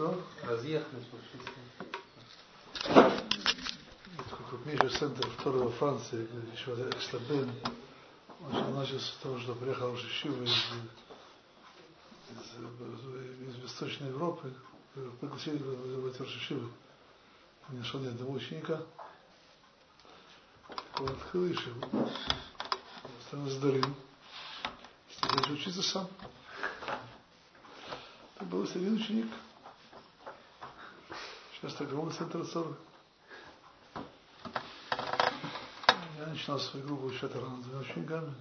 Что? Разъехались крупнейший центр второй во Франции, еще Экслабен, он начался с того, что приехал Шишива из, из, из Восточной Европы, пригласили в эти Шишивы. Не нашел ни одного ученика. Он открыл Ишиву, стал сдарил, стал учиться сам. Это был один ученик. Сейчас огромный центр Цоры. Я начинал свою группу учить рано с учениками.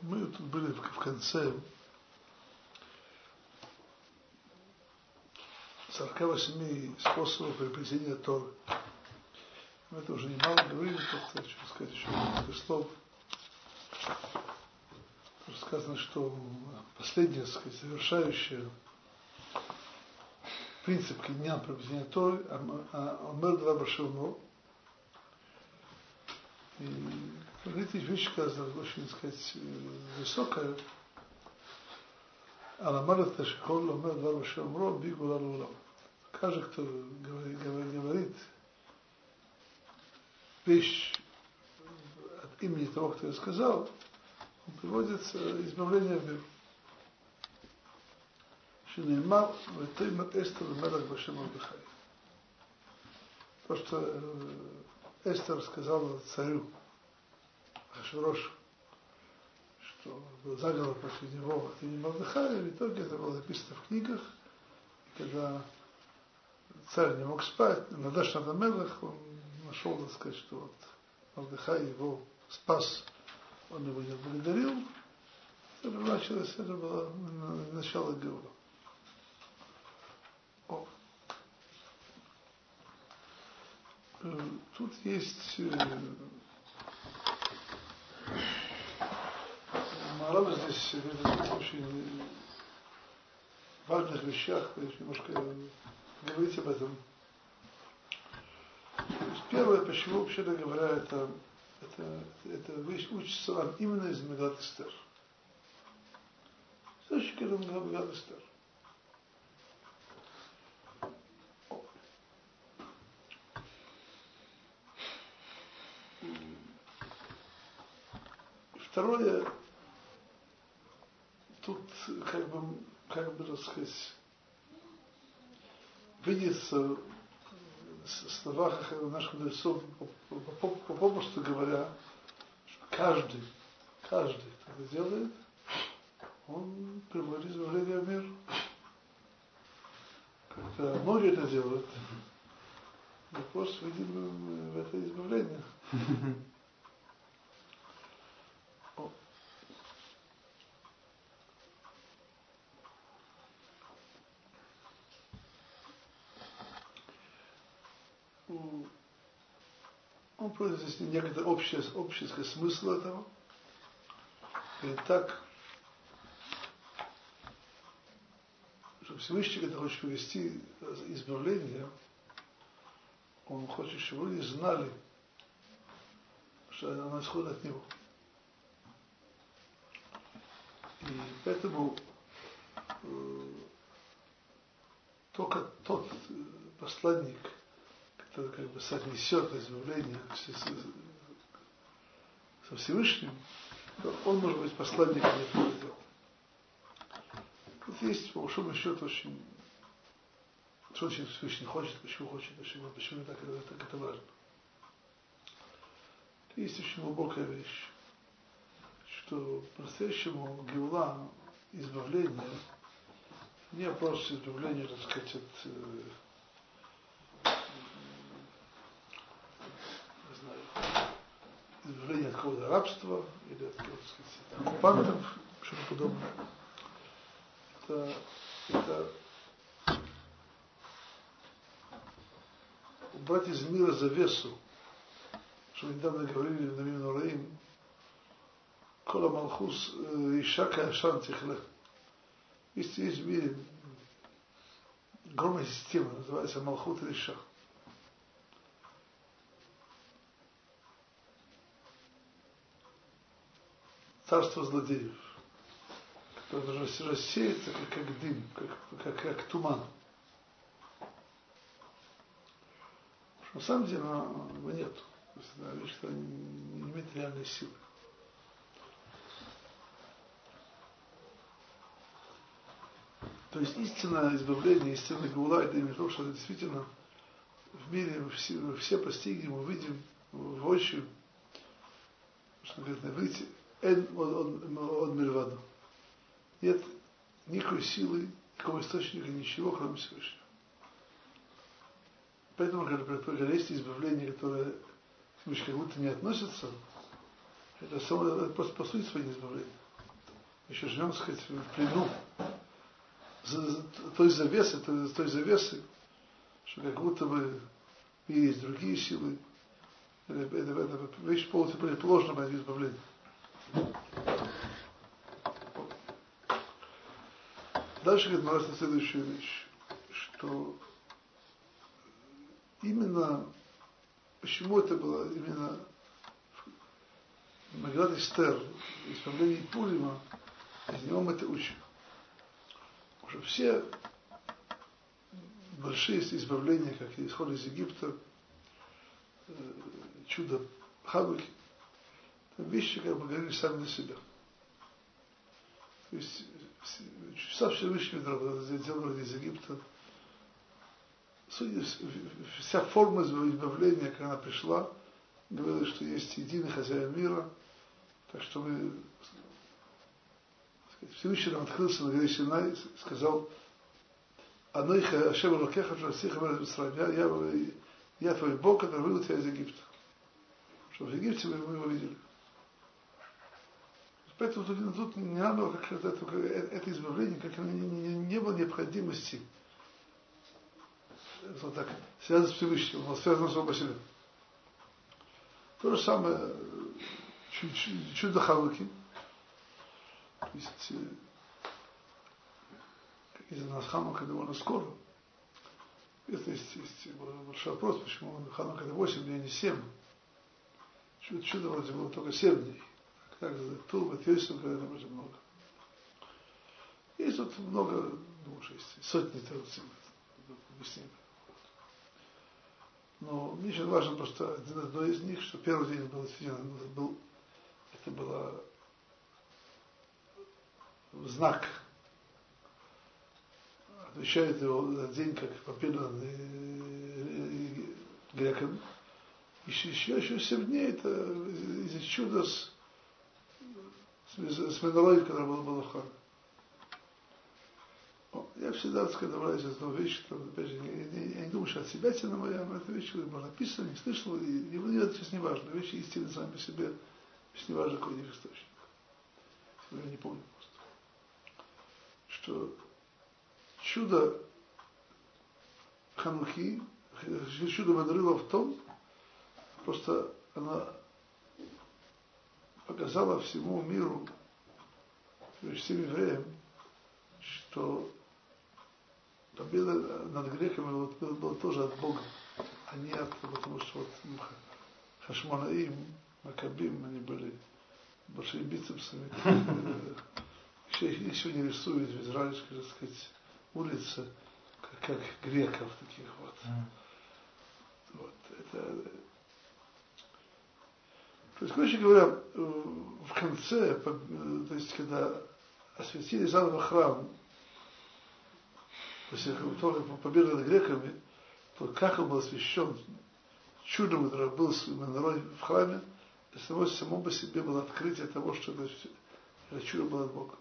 Мы тут были в конце 48 способов приобретения Торы. Мы это уже немало говорили, просто хочу сказать еще несколько слов. Тоже сказано, что последнее, сказать, завершающее принцип дня приобретения Торы, Омер два Башилно. И говорите, вещь, сказана очень, сказать, высокая. Аламар это шикол омер два Башилно, бигула лулам каждый, кто говорит, говорит, говорит вещь от имени того, кто ее сказал, он приводит избавление в мир. Шинеймар, Ветоймат Эстер, Мелах Башем Мордыхай. То, что э, Эстер сказала царю Ашврошу, что был заговор против него от имени Мордыхая, в итоге это было записано в книгах, и когда царь не мог спать, Надаш Надамелах, он нашел, так сказать, что вот Мордыхай его спас, он его не благодарил, это началось, это было начало Геула. О. Тут есть Марам здесь говорит очень важных вещах, немножко говорить об этом. Первое, почему, вообще-то говоря, это, это, это учится вам именно из Мегат Эстер. Источник это Мегат Эстер. Второе, тут как бы, как бы, так сказать, видится в словах наших мудрецов, попросту говоря, что каждый, каждый, кто это делает, он приводит избавление в мир. Когда многие это делают, вопрос видим в это избавление. Просто здесь некоторый общий, общий смысл этого. И так, что Всевышний, когда хочет привести избавление, он хочет, чтобы люди знали, что оно исходит от него. И поэтому э, только тот посланник, это как бы соотнесет избавление со Всевышним, то он может быть посланником этого дела. Тут есть, по большому счету, очень, что очень Всевышний хочет, почему хочет, почему, почему так, это, так это важно. Есть очень глубокая вещь, что по-настоящему Геула, избавление, не просто избавление, так сказать, от э, избавление от какого-то рабства или от, так сказать, оккупантов, что-то подобное. Это, это убрать из мира завесу, что мы недавно говорили на Мимну Раим, Кола Малхус Ишака Ашан Тихле. Есть, в мире огромная система, называется Малхут Риша. Царство злодеев, которое рассеется, как, как дым, как, как, как туман. На самом деле его нет. То есть это вещь, которая не имеет реальной силы. То есть истинное избавление, истинное гаула, это именно то, что действительно в мире все, все постигнем, увидим воочию, что говорит, выйти эн от мирваду. Нет никакой силы, никакого источника, ничего, кроме Всевышнего. Поэтому, когда есть избавление, которое как будто не относится, это, само, просто по сути своей избавление. Еще живем, так сказать, в плену той завесы, той, завесы, что как будто бы есть другие силы. Это, это, это вещь полностью противоположная от избавления. Дальше говорит Марас следующую вещь, что именно, почему это было именно Маград Эстер, исправление Пурима, из него мы это учим. Что все большие избавления, как исход из Египта, э, чудо Хабуки, это вещи, как бы говорили сами на себя. То есть чудеса Всевышнего сделали из Египта. Вся форма избавления, когда она пришла, говорила, что есть единый хозяин мира, так что мы Всевышний нам открылся на горе Синай, сказал, Анойха Ашем Рокеха Шасиха я, я, я твой Бог, который вывел тебя из Египта. Что в Египте мы его видели. Поэтому тут, тут не надо как это, это, избавление, как не, не, не было необходимости вот так, связано с Всевышним, он связано с себе. То же самое чудо Хавуки, то есть, как из нас Ханука довольно скоро. Это есть, есть большой вопрос, почему Ханука это 8 дней, а не 7. Чудо, чудо вроде было только 7 дней. За Туба, Тесу, когда вроде много. Есть тут много, ну, есть сотни традиций, объяснений. Но мне очень важно просто один одно из них, что первый день был был, это было знак, отвечает его за день как победа грекам. Еще, еще, еще 7 дней это из чуда с, с, Менорой, когда был Балахан. Я всегда, сказать, добавляюсь из одной вещи, что, опять же, я, я, я не думаю, что от себя тяна моя, но это вещь, можно написано, не слышал, и, и, и это сейчас не важно. Вещи истины сами по себе, сейчас не важно, какой у них источник. Я не помню что чудо Ханухи, чудо Мадрила в том, просто она показала всему миру, всем евреям, что победа над греками была, была тоже от Бога, а не от, потому что вот Хашманаим, Макабим, они были большими бицепсами, еще, их сегодня рисуют в израильской, так сказать, улице, как, как греков таких вот. Вот, это, то есть, короче говоря, в конце, то есть, когда осветили заново храм, после победы над греками, то как он был освящен чудом, которое было народ в храме, само, само по себе было открытие того, что это, это чудо было от Бога.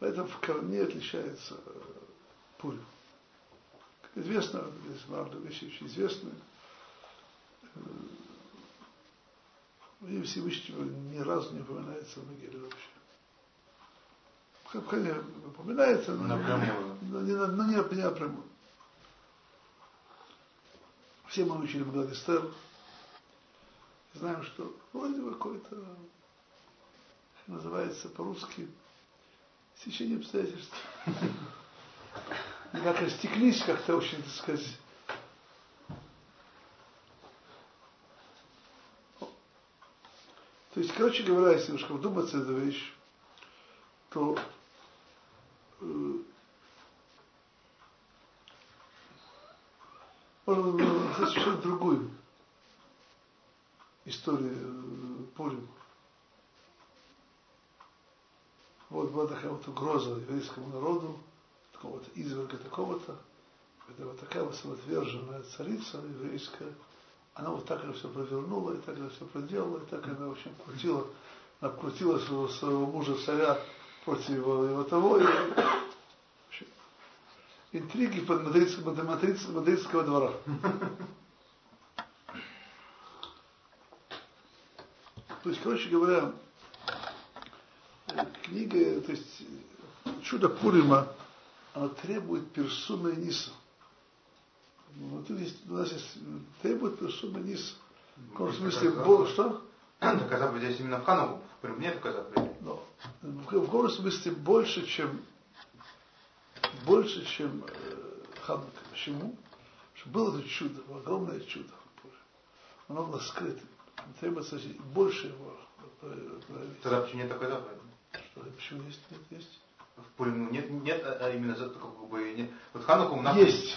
Поэтому в корне отличается э, пуль. Как известно, здесь много вещи очень известны. Э, и Всевышнего ни разу не упоминается в Могиле вообще. Конечно, упоминается, но, напрямую. но, не, но не, не напрямую. Все мы учили Мглад Эстер. Знаем, что вроде бы какой-то называется по-русски Стечение обстоятельств. не как растеклись как-то очень, так сказать, То есть, короче говоря, если немножко вдуматься в эту вещь, то э, можно совершенно другую историю э, Пурим. Вот была такая вот угроза еврейскому народу, такого-то изверга такого-то, это вот такая вот самоотверженная царица еврейская – она вот так это все провернула, и так это все проделала, и так она, в общем, крутила, обкрутила своего, своего мужа царя против его, его того, и общем, интриги под мадридского, мадридского, мадридского двора. То есть, короче говоря, книга, то есть чудо Пурима, она требует персуны Ниса. Ну, тут есть, у нас есть требует персона низ. В каком смысле, Бог, что? Ну, бы здесь именно в Хануку, мне это когда Но в каком смысле больше, чем больше, чем э, Ханука. Почему? Что было это чудо, огромное чудо. Оно было скрыто. Требуется больше его проявить. Тогда почему нет такой заповеди? Что, почему есть? Нет, есть. В Пурим нет, нет, а именно за как бы нет. Вот Хануку у нас есть.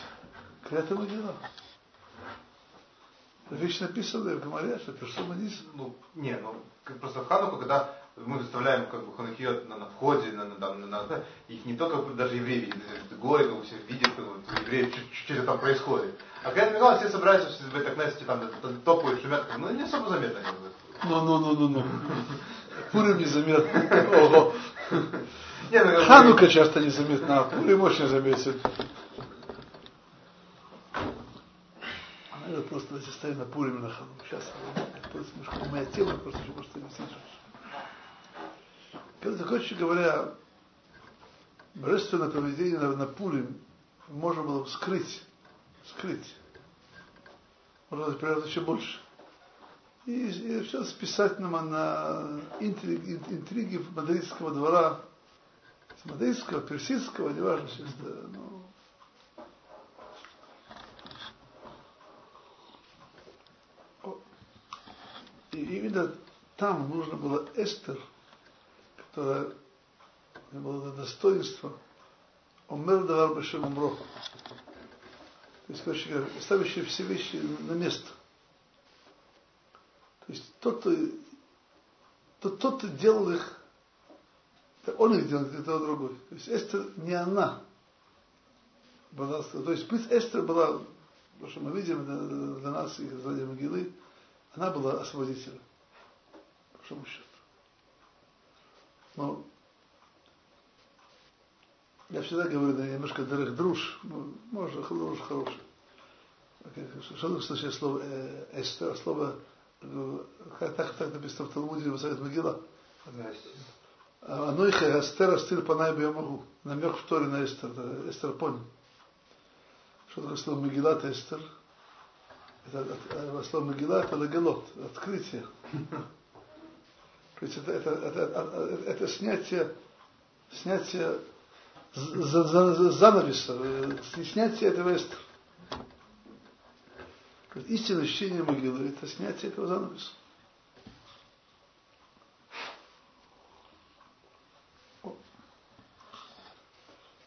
К этому дело. Вещь написанная в Гамаре, что персона низ. Ну, не, ну, просто в Хануку, когда мы выставляем как бы ханукиот на, на входе, на, на, на, на, их не только даже евреи видят, горе, ну, все видят, ну, евреи, что, там происходит. А когда Мигал, все собираются в этой кнессе, там, топают, шумят, ну, не особо заметно. Ну, ну, ну, ну, ну. Пурим незаметно. Ого. Ну, Ханука часто незаметно, а Пурим очень заметен. Это просто если ставим на Пурим на Хану. Сейчас, это немножко моя тема, просто еще просто не Когда, короче говоря, божественное поведение на, на Пурим можно было скрыть, скрыть. Можно прятать еще больше. И, и все списать нам на интриги, интриги мадридского двора, мадридского, персидского, неважно сейчас, да, ну, И именно там нужно было Эстер, которая было достоинство, Омер Давар Башем Умро. То есть, короче говоря, ставящие все вещи на место. То есть тот, кто, тот, кто делал их, он их делал, это другой. То есть Эстер не она то есть пусть Эстер была, то, что мы видим для нас и для могилы, она была освободителем, по большому счету. Но я всегда говорю, да, немножко дорых друж, ну, может, друж хороший. Что значит слово э, эстер, слово, э, как так, так написано в Талмуде, в Совет Могила? Анойха Эстер Астир Панай я могу. Намек в Торе на Эстер, Эстер понял. Что такое слово Мегилат Эстер? Это слово Магила это лагалот, открытие. То есть это, это, это, это, это снятие, снятие занавеса, снятие этого эстера. Истинное ощущение могилы – это снятие этого занавеса.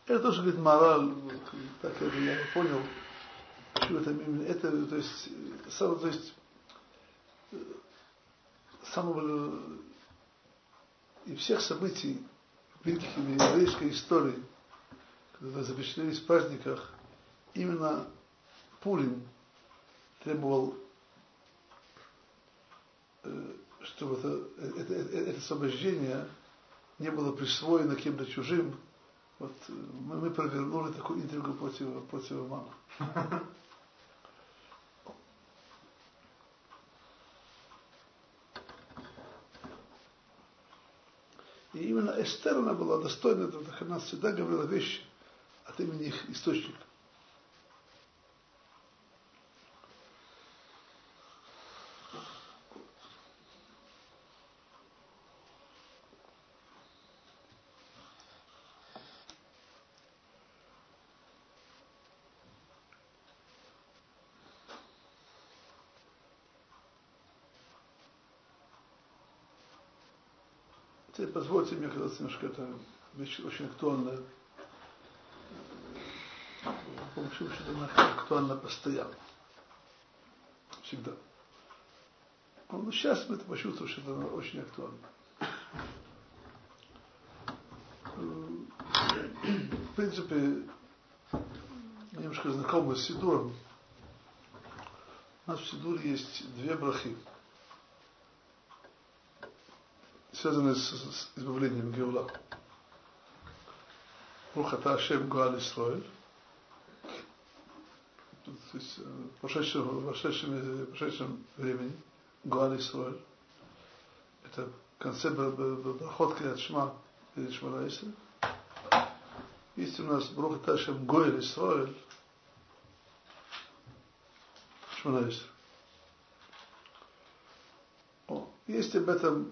Это тоже, говорит, мораль, так это я понял, это именно, это, то есть, сам, то есть, самого и всех событий великих еврейской истории, когда запечатлелись в праздниках, именно Пурим требовал, э, чтобы это, это, это, это освобождение не было присвоено кем-то чужим. Вот э, мы, мы провернули такую интригу против, против Романа. И именно Эстер, она была достойна так она всегда говорила вещи от имени их источника. Позвольте мне казаться немножко это очень актуальная. По большому счету она актуальна постоянно. Всегда. Но сейчас мы это почувствовали, что это очень актуально. В принципе, немножко знакомы с Сидуром. У нас в Сидуре есть две брахи, связанные с, с избавлением Геула. Рухата Ашем Гуаль Исроэль. Есть в прошедшем, в прошедшем, в прошедшем времени Гуаль Исроэль. Это концепт брахот Криат Шма перед Шмалайсом. Есть у нас Брух Ташем Гойль Исроэль, Шманайс. Есть об этом,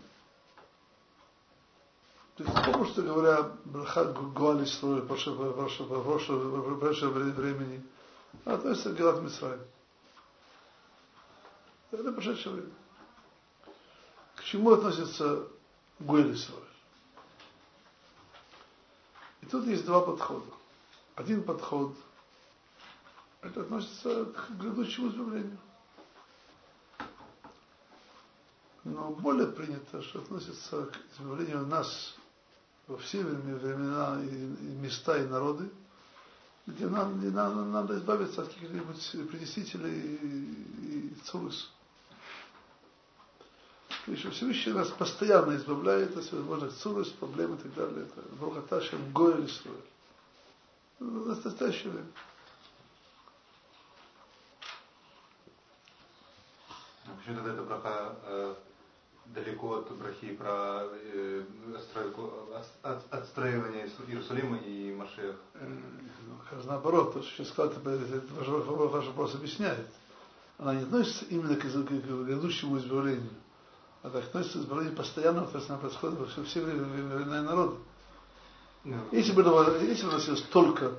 то есть попросту говоря, Брахат Гуаль Исроэль, прошлого времени, относится к Гелат Мисраим. Это прошедшее время. К чему относится Гуэль Исроэль? И тут есть два подхода. Один подход, это относится к грядущему избавлению. Но более принято, что относится к избавлению нас во все времена и, места и народы, где нам, где нам, надо избавиться от каких-нибудь притеснителей и, и цурус. То есть Всевышний нас постоянно избавляет от всевозможных цурус, проблем и так далее. Это Брухаташем Гоэль Исруэль. В настоящее время. Почему тогда эта браха далеко от брахи про э, от, отстраивание Иерусалима и Машех? Э, ну, как раз наоборот, то, что это ваш, ваш вопрос объясняет. Она не относится именно к, к, грядущему избавлению а так относится к избавлению постоянного, то есть она происходит во все, все времена народа. Yeah. Если бы, если бы относилось только,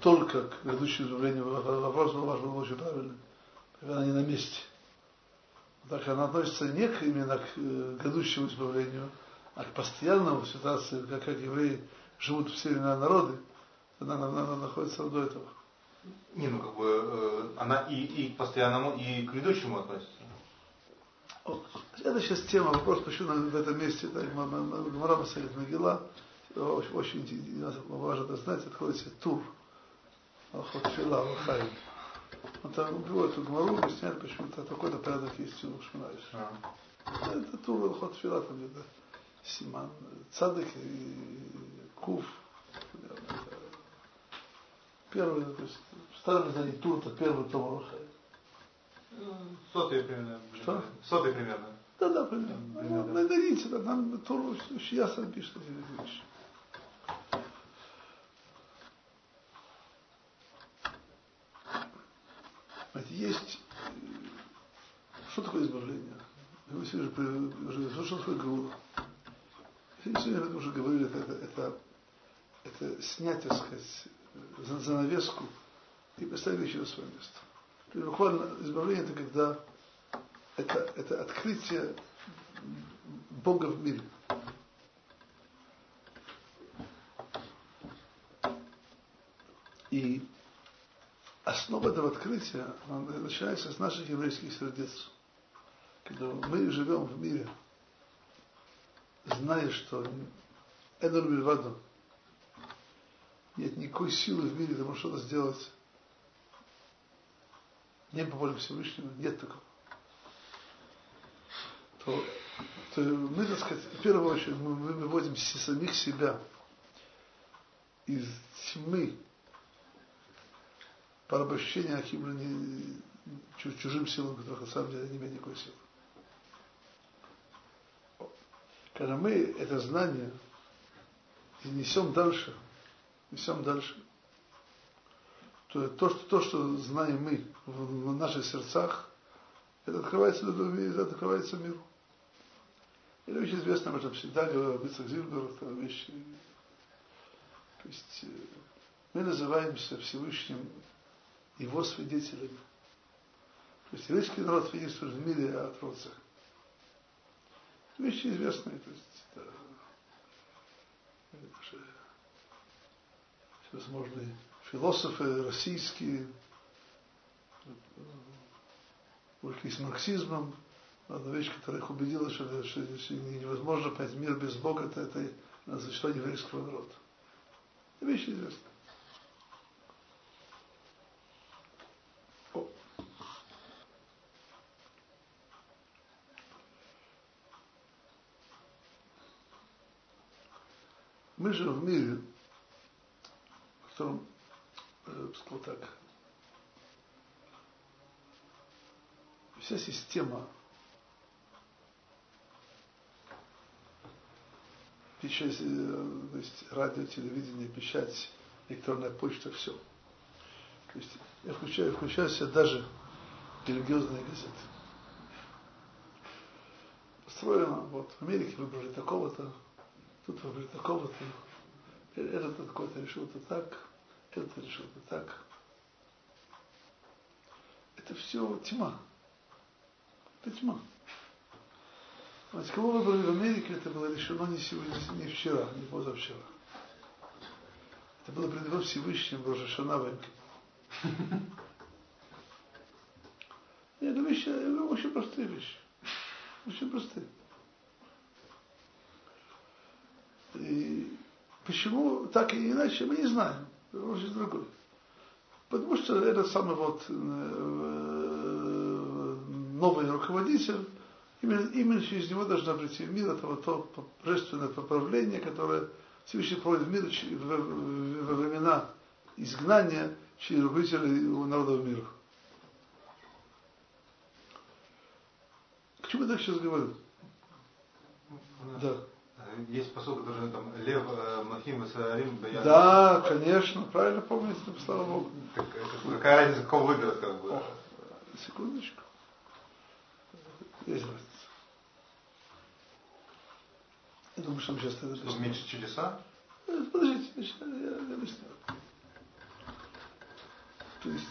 только к грядущему избавлению, вопрос был ваш был очень правильный, она не на месте. Так она относится не к, именно к э, грядущему избавлению, а к постоянному ситуации, как, как евреи живут все времена народы, она, она, она находится до этого. Не, ну как бы э, она и, и к постоянному, и к грядущему относится. Это сейчас тема, вопрос, почему в этом месте, так, Гмара Масалит Могила, очень, очень важно это знать, отходится тур, Алхот Фила, Алхайм. Он там приводит эту Гмару, объясняет, почему-то такой-то порядок есть у Шманаиш. А. Это тур Алхот Фила, там где-то Симан, Цадык и Куф. Первый, то есть, в старом издании тур, это первый том. Сотый примерно. Что? Сотый примерно. Да, да, примерно. примерно. Ну, найдите, да, нам Тору очень ясно пишет эти вещи. Знаете, есть... Что такое избавление? Мы сегодня уже, что такое Гаула? Сегодня мы уже говорили, это, это, это, это снять, так сказать, занавеску и поставить вещи на свое место. То есть буквально избавление это когда это, это открытие Бога в мире. И основа этого открытия начинается с наших еврейских сердец. Когда мы живем в мире, зная, что Эдор Бельваду нет никакой силы в мире, чтобы что-то сделать не по воле Всевышнего, нет такого. То, то мы, так сказать, в первую очередь мы выводим самих себя из тьмы порабощения каким-то чужим силам, которых на самом деле не имеют никакой силы. Когда мы это знание несем дальше, несем дальше, то, то, что, то, что знаем мы в, в наших сердцах, это открывается это открывается миру. Это очень известно, об этом всегда говорил Бицах Зильбер, это вещь. То есть э, мы называемся Всевышним Его свидетелями. То есть еврейский народ свидетельствует в мире о Троцах. Вещи известные. То есть, да. всевозможные философы российские, увлеклись марксизмом. Одна вещь, которая их убедила, что, что, что невозможно понять мир без Бога, это, это существование еврейского народа. Это вещь известна. Мы живем в мире, в котором, э, сказал так, вся система печать, э, то есть радио, телевидение, печать, электронная почта, все. То есть я включаю, включаю в себя даже религиозные газеты. Построено, вот в Америке выбрали такого-то, тут выбрали такого-то, этот какой-то решил это так, этот решил это так. Это все тьма. Это тьма. Значит, кого выбрали в Америке, это было решено не сегодня, не вчера, не позавчера. Это было предано Всевышним Рожешана Венки. Это вещи, очень простые вещи. Очень простые. И почему так и иначе, мы не знаем. Очень другой. Потому что этот самый вот э, новый руководитель, именно, именно через него должна прийти в мир это вот то божественное поправление, которое Всевышний проводит в мир во времена изгнания через руководителей народов мира. К чему я так сейчас говорю? Да. Есть посыл, который там Лев э, Махим Сарим Да, конечно, правильно помните, слава Богу. Так, какая разница, кого выберут, как бы? О, секундочку. Есть разница. Я думаю, что мы сейчас это Чтобы меньше чудеса? Э, подождите, я, я объясню. То есть,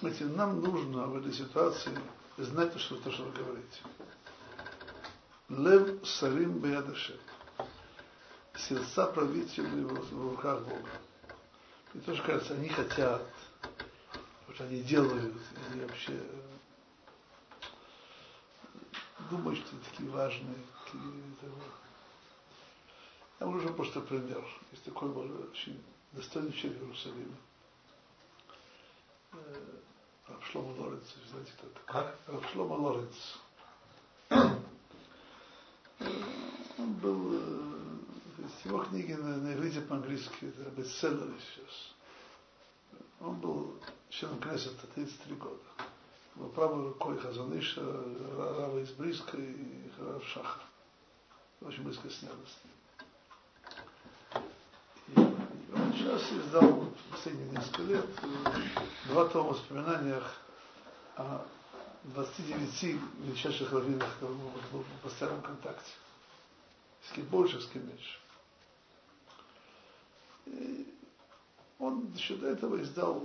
знаете, нам нужно в этой ситуации знать то, что, то, что вы говорите. Лев Сарим Беядашем. Сердца правителей в руках Бога. И тоже кажется, они хотят, вот они делают, они вообще думают, что такие важные. Такие, Я уже просто пример. Есть такой очень достойный человек в Иерусалиме. Равшлома Лоренц, знаете, кто это? Как? Равшлома Лоренц. Он был, то есть его книги на, на иврите по-английски, это бестселлеры сейчас. Он был членом Кнессета 33 года. Был правой рукой Хазаныша, Рава из Бриска и Рав Шахар. Очень близко сняли с ним. И он сейчас издал последние несколько лет два тома воспоминаниях о 29 величайших раввинах, которые был в постоянном контакте. С кем больше, с кем меньше. И он еще до этого издал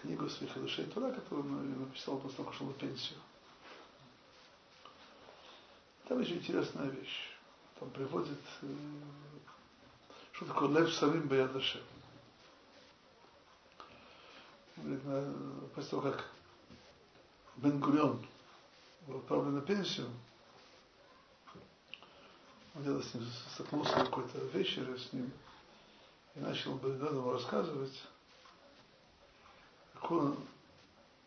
книгу своих душей Тура, которую он написал после того, как ушел на пенсию. Там еще интересная вещь. Там приводит, что такое лев самим баядашем. После того, как Бен Гурион был отправлен на пенсию, он где-то с ним столкнулся какой-то вечере с ним и начал бы ему рассказывать, какую он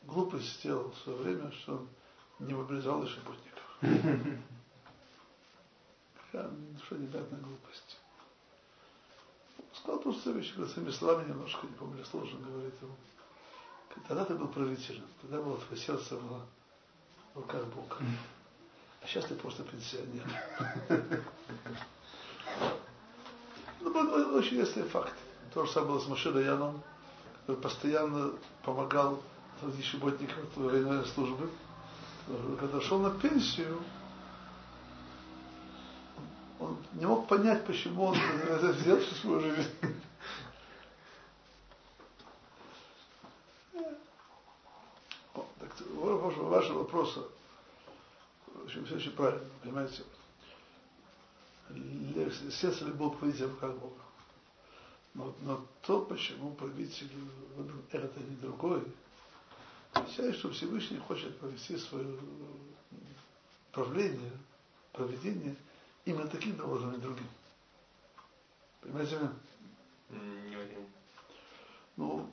глупость сделал в свое время, что он не мобилизовал еще путников. Какая невероятная глупость. Сказал просто вещи, своими словами немножко, не помню, сложно говорить ему. Тогда ты был правителем, тогда было твое сердце было в руках Бога. А сейчас ты просто пенсионер. Ну, очень интересный факт. То же самое было с Машиной Яном, который постоянно помогал работникам военной службы. Когда шел на пенсию, он не мог понять, почему он это взял всю свою жизнь. ваши вопросы, в общем, все очень правильно, понимаете? Сердце любого правителя руках Бога. Но, но то, почему правитель выбрал этот, а не другой, означает, что Всевышний хочет провести свое правление, проведение именно таким образом, а не другим. Понимаете меня? Не очень. Ну,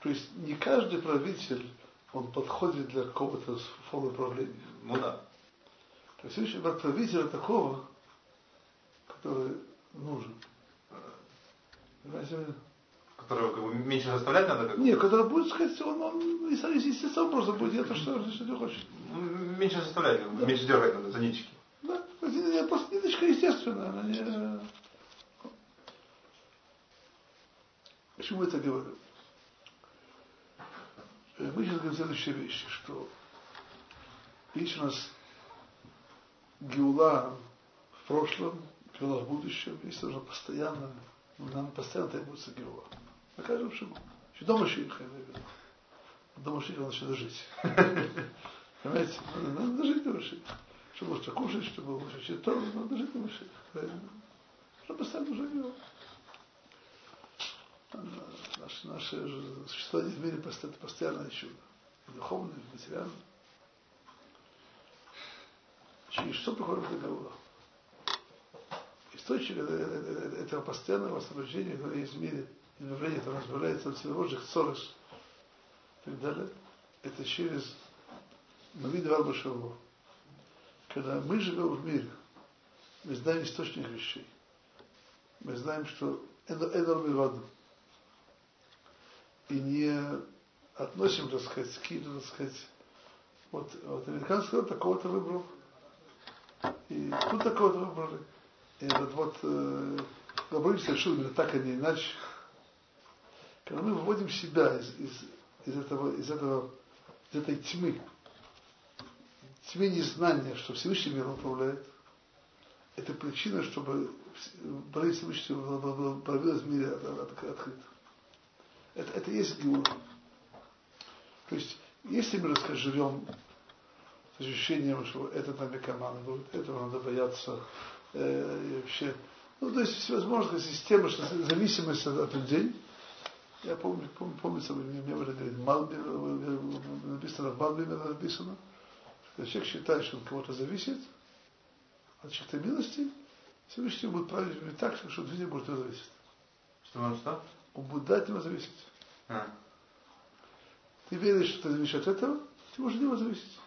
то есть не каждый правитель, он подходит для какого-то формы правления. Ну да. То есть Всевышний правителя такого, который нужен. Которого как бы меньше заставлять надо? Как... Нет, когда будет сказать, он, он естественно просто будет, это что, что ты хочешь. Ну, меньше заставлять, да. меньше дергать надо за ниточки. Да, просто ниточка естественная, она не... Почему я это говорю? Э, мы сейчас говорим следующие вещи, что есть у нас геула в прошлом, в будущем, есть тоже постоянно, нам постоянно требуется. На каждом шагу. Еще дома Шиха, я имею в виду. Дома Шиха надо еще дожить. Понимаете? Надо дожить до Машиха. Чтобы лучше кушать, чтобы лучше читать, надо дожить до Машиха. Правильно? Чтобы постоянно живем. Наше, наше существование в мире это постоянное чудо. И духовное, и материальное. Через что приходит договор? Источник этого постоянного освобождения, которое есть в мире – явление, которое разбавляется от всевозможных ссоров и так далее, это через Мавид Варбашеву. Когда мы живем в мире, мы знаем источник вещей. Мы знаем, что Эдор Миваду. И не относим, так сказать, скиду, так сказать, вот, вот американцы такого-то выбрал. И тут такого-то выбрали. И этот вот э, Габриль решил именно так, а не иначе. Когда мы выводим себя из, из, из, этого, из, этого, из этой тьмы, тьмы незнания, что Всевышний мир управляет, это причина, чтобы болезнь Всевышнего проявилась в мире открыто. Это, это и есть геула. То есть, если мы, так живем с ощущением, что это нами командует, этого надо бояться, э, вообще, ну, то есть всевозможная система, что зависимость от людей, я помню, помню, помнится, мне, мне говорит, Малби, написано в Малби написано, что человек считает, что он кого-то зависит от чьей-то милости, Всевышний будет править не так, что от жизни будет зависеть. Что он что? Он будет дать ему зависеть. А. Ты веришь, что ты зависишь от этого, ты можешь от него зависеть.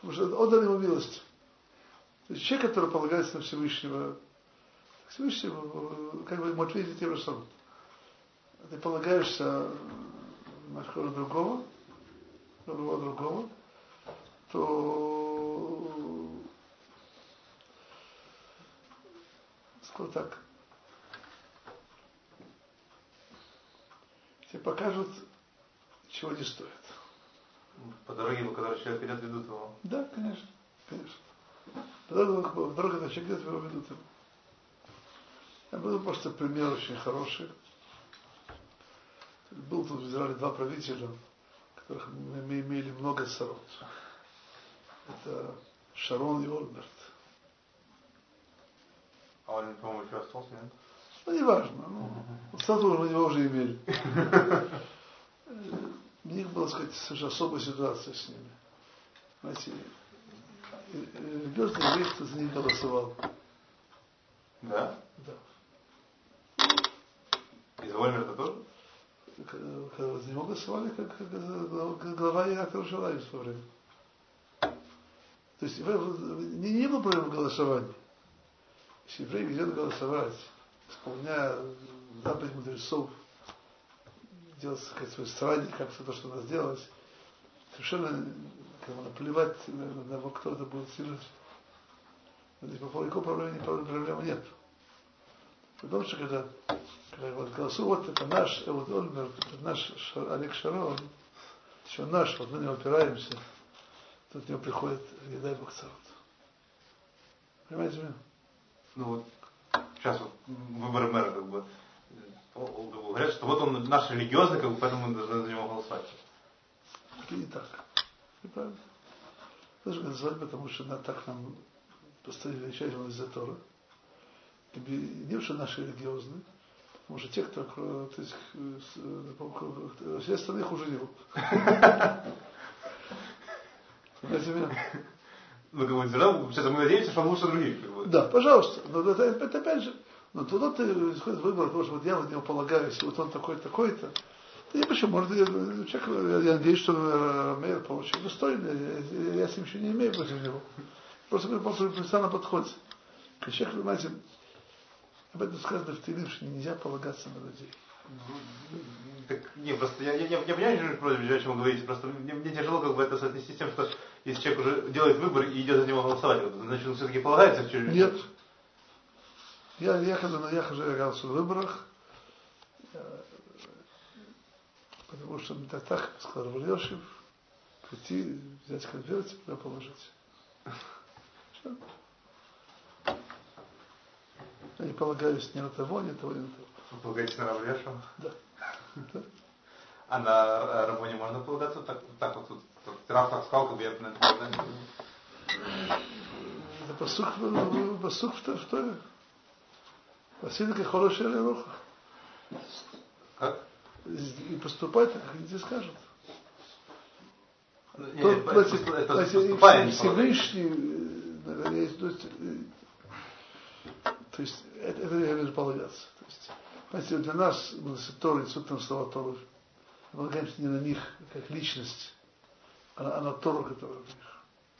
Потому что он дал ему милость. То есть человек, который полагается на Всевышнего, Всевышний как бы ему ответить тем же самым ты полагаешься на кого другого, другого другого, то скажу так, тебе покажут, чего не стоит. По дороге, по которой человек идет, ведут его. Да, конечно, конечно. Когда человек идет, его ведут его. Я был просто пример очень хороший. Был тут в Израиле два правителя, которых мы имели много сород. Это Шарон и Ольберт. А он, по-моему, еще остался, нет? Ну, не важно. Ну, статус мы его уже имели. У них была, сказать, совершенно особая ситуация с ними. Знаете, религиозный еврей, кто за них голосовал. Да? Да. И за Ольмерта тоже? за него голосовали как, как глава Якова Шалаем в свое время. То есть не, не было проблем в голосовании. Если еврей идет голосовать, исполняя заповедь мудрецов, делать сказать, свое старание, как все то, что надо сделать, совершенно наплевать на, на кто это будет. Здесь по поводу никакой проблемы, проблемы нет. Потому что когда когда вот голосу, вот это наш Эвуд Ольмер, это наш Шар, Олег Шарон, еще наш, вот мы на него опираемся, тут него приходит, не дай Бог царот. Понимаете меня? Ну вот, сейчас вот выборы мэра как бы, говорят, что вот он наш религиозный, как бы, поэтому мы должны за него голосовать. Это не так. Неправильно. Должны голосовать, потому что на, так нам распространили часть из-за Тора. Не что наши религиозные, потому что те, кто, то есть, все остальные хуже него. Понимаете меня? Ну, как бы, мы надеемся, что он лучше других. Да, пожалуйста. Но это, это опять же, но туда ты исходит выбор, потому что вот я на него полагаюсь, вот он такой-то, такой-то. Я почему? Может, я, человек, я надеюсь, что Мейер получил достойный, я, с ним еще не имею против него. Просто профессионально подходит. Человек, понимаете, об этом сказано в Тилим, что нельзя полагаться на людей. Так, не, просто я, я, я, я понимаю, что о чем вы говорите, просто мне, мне тяжело как бы это соотнести с тем, что если человек уже делает выбор и идет за него голосовать, значит он все-таки полагается в чужих Нет. Я, я, когда я хожу, я в выборах, потому что так, так сказал Равлешев, прийти, взять конверт, туда положить. Все. Я не полагаюсь ни на того, ни на того, ни на того. Вы полагаетесь на Равлешева? Да. А на Рамоне можно полагаться? Так, так вот, вот Раф так сказал, как бы я на это Это посух, посух в Торе. Василий хороший Алируха. Как? И поступать так, как они тебе скажут. Нет, то, это, значит, это, это Всевышний, наверное, то есть, то есть это, это я вижу полагаться. То есть, понимаете, для нас, Тора, Институтом слова Торы, мы полагаемся не на них, как личность, а на, а на Тору, которая в них.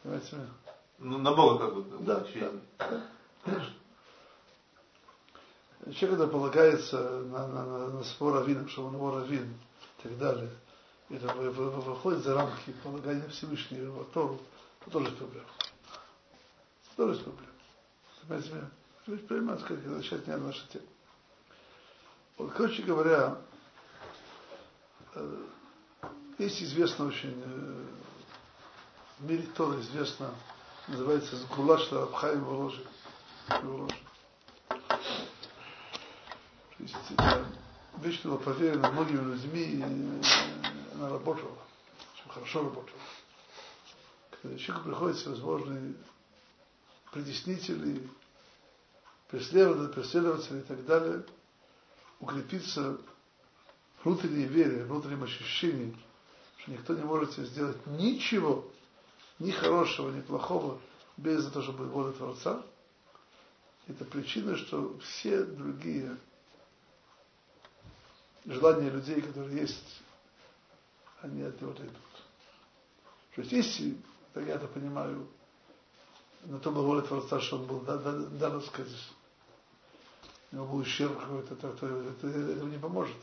Понимаете меня? Ну, на Бога как бы. Да, да, да, конечно. Человек, когда полагается на, на, на, на свой раввин, что он его раввин и так далее, это выходит за рамки полагания Всевышнего его Тору, то тоже проблема. Тоже проблема. Понимаете меня? Вы понимаете, как это сейчас не наша тема. Вот, короче говоря, э, есть известно очень, э, в мире Тора известно, называется Сгула Шларабхаим Воложи. То есть это вещь была проверена многими людьми, и она работала, очень хорошо работала. Когда человеку приходят всевозможные притеснители, преследователи, преследователи и так далее, укрепиться внутренней вере, внутренним ощущением, что никто не может сделать ничего, ни хорошего, ни плохого, без того, чтобы воля Творца, это причина, что все другие желания людей, которые есть, они от него идут. То есть если, так я это понимаю, на то была воля Творца, что он был, да, да, да, да сказать, у него был ущерб какой-то, то, то, это, это не поможет.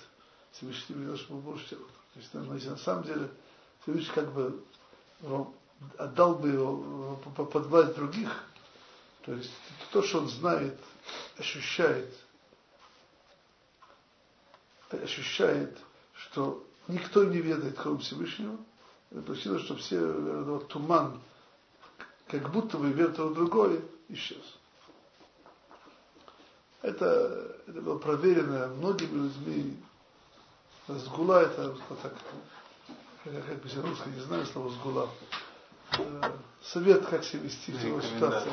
Всевышний видел, что был ущерб. То есть, если на самом деле Всевышний как бы отдал бы его под власть других, то есть то, что он знает, ощущает, ощущает, что никто не ведает, кроме Всевышнего, причина, что все вот, туман, как будто бы вера в другое, исчез. Это, это было проверено многими людьми. Сгула это вот так, как, как бы русский, не знаю слово сгула. Э, совет, как себя вести в ситуации.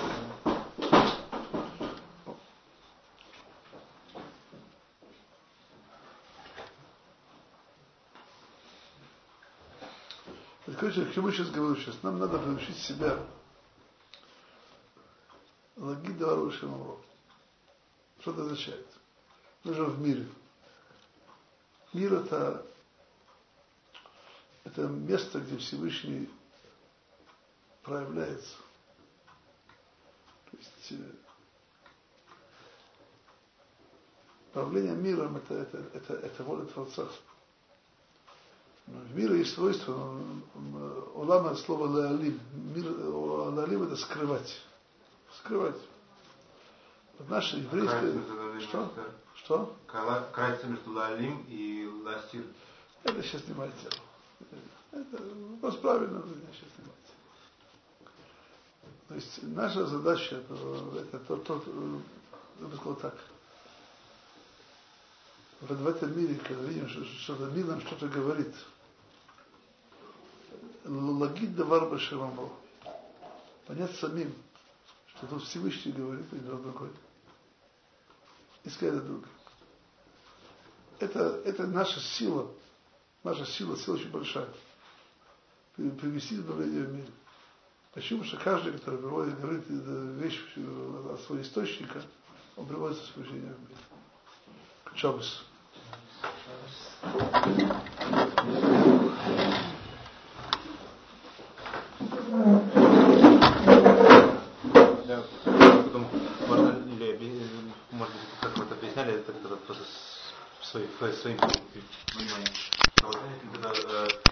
Короче, к чему сейчас говорю сейчас? Нам надо приучить себя лагида варушим Что это означает? Мы живем в мире. Мир это, это место, где Всевышний проявляется. То есть э, правление миром это, это, это, это воля Творца. В мире есть свойство, улама слово лаалим. Мир, лаалим это скрывать. Скрывать. Вот наша еврейская... Что? Что? Разница между лаалим и ластир. Это сейчас не мое дело. Это вопрос правильно, сейчас не мое То есть наша задача, это то, то, я бы сказал так, в, в этом мире, когда видим, что, что мир нам что-то говорит, лагид давар башевамро. Понять самим, что тут Всевышний говорит один другой. И сказать друг. Это, это наша сила, наша сила, сила очень большая. Привести обновление в мире. Почему? Что каждый, который приводит, говорит вещь от своего источника, он приводит спасение в мире. Чобс. Да, потом можно, или, может быть, как мы это объясняли, это просто своим, своим пониманием. Когда